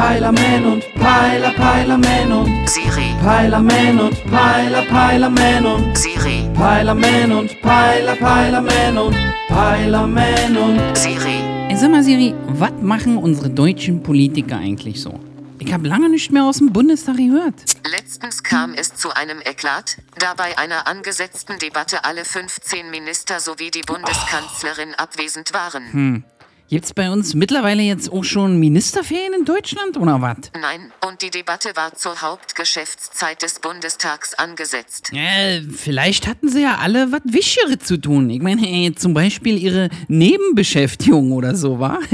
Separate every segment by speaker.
Speaker 1: Peilerman und Peiler, Peilerman und
Speaker 2: Siri,
Speaker 1: Peilerman und Peiler, Peilerman und
Speaker 2: Siri,
Speaker 1: Peilerman und Peiler, Peilerman und Peilerman und
Speaker 2: Siri,
Speaker 3: Ey, sag mal, Siri, was machen unsere deutschen Politiker eigentlich so? Ich habe lange nicht mehr aus dem Bundestag gehört.
Speaker 2: Letztens kam es zu einem Eklat, da bei einer angesetzten Debatte alle 15 Minister sowie die Bundeskanzlerin abwesend waren.
Speaker 3: Gibt's bei uns mittlerweile jetzt auch schon Ministerferien in Deutschland oder was?
Speaker 2: Nein, und die Debatte war zur Hauptgeschäftszeit des Bundestags angesetzt.
Speaker 3: Äh, vielleicht hatten sie ja alle was Wichtigeres zu tun. Ich meine, ey, zum Beispiel ihre Nebenbeschäftigung oder so, wa?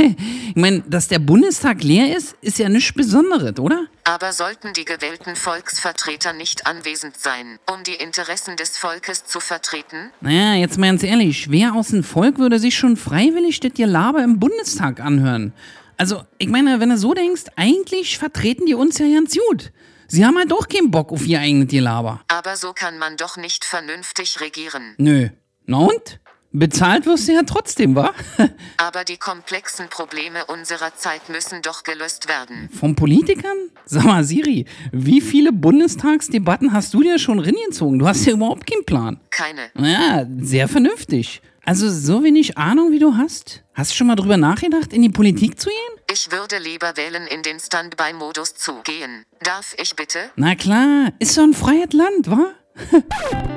Speaker 3: Ich meine, dass der Bundestag leer ist, ist ja nichts Besonderes, oder?
Speaker 2: Aber sollten die gewählten Volksvertreter nicht anwesend sein, um die Interessen des Volkes zu vertreten?
Speaker 3: Naja, jetzt mal ganz ehrlich, wer aus dem Volk würde sich schon freiwillig das Gelaber im Bundestag anhören? Also, ich meine, wenn du so denkst, eigentlich vertreten die uns ja ganz gut. Sie haben halt doch keinen Bock auf ihr eigenes Gelaber.
Speaker 2: Aber so kann man doch nicht vernünftig regieren.
Speaker 3: Nö. Na und? Bezahlt wirst du ja trotzdem, wa?
Speaker 2: Aber die komplexen Probleme unserer Zeit müssen doch gelöst werden.
Speaker 3: Von Politikern? Sag mal, Siri, wie viele Bundestagsdebatten hast du dir schon reingezogen? Du hast ja überhaupt keinen Plan.
Speaker 2: Keine.
Speaker 3: Ja, sehr vernünftig. Also so wenig Ahnung, wie du hast? Hast du schon mal drüber nachgedacht, in die Politik zu gehen?
Speaker 2: Ich würde lieber wählen, in den Standby-Modus zu gehen. Darf ich bitte?
Speaker 3: Na klar, ist so ein freies Land, wa?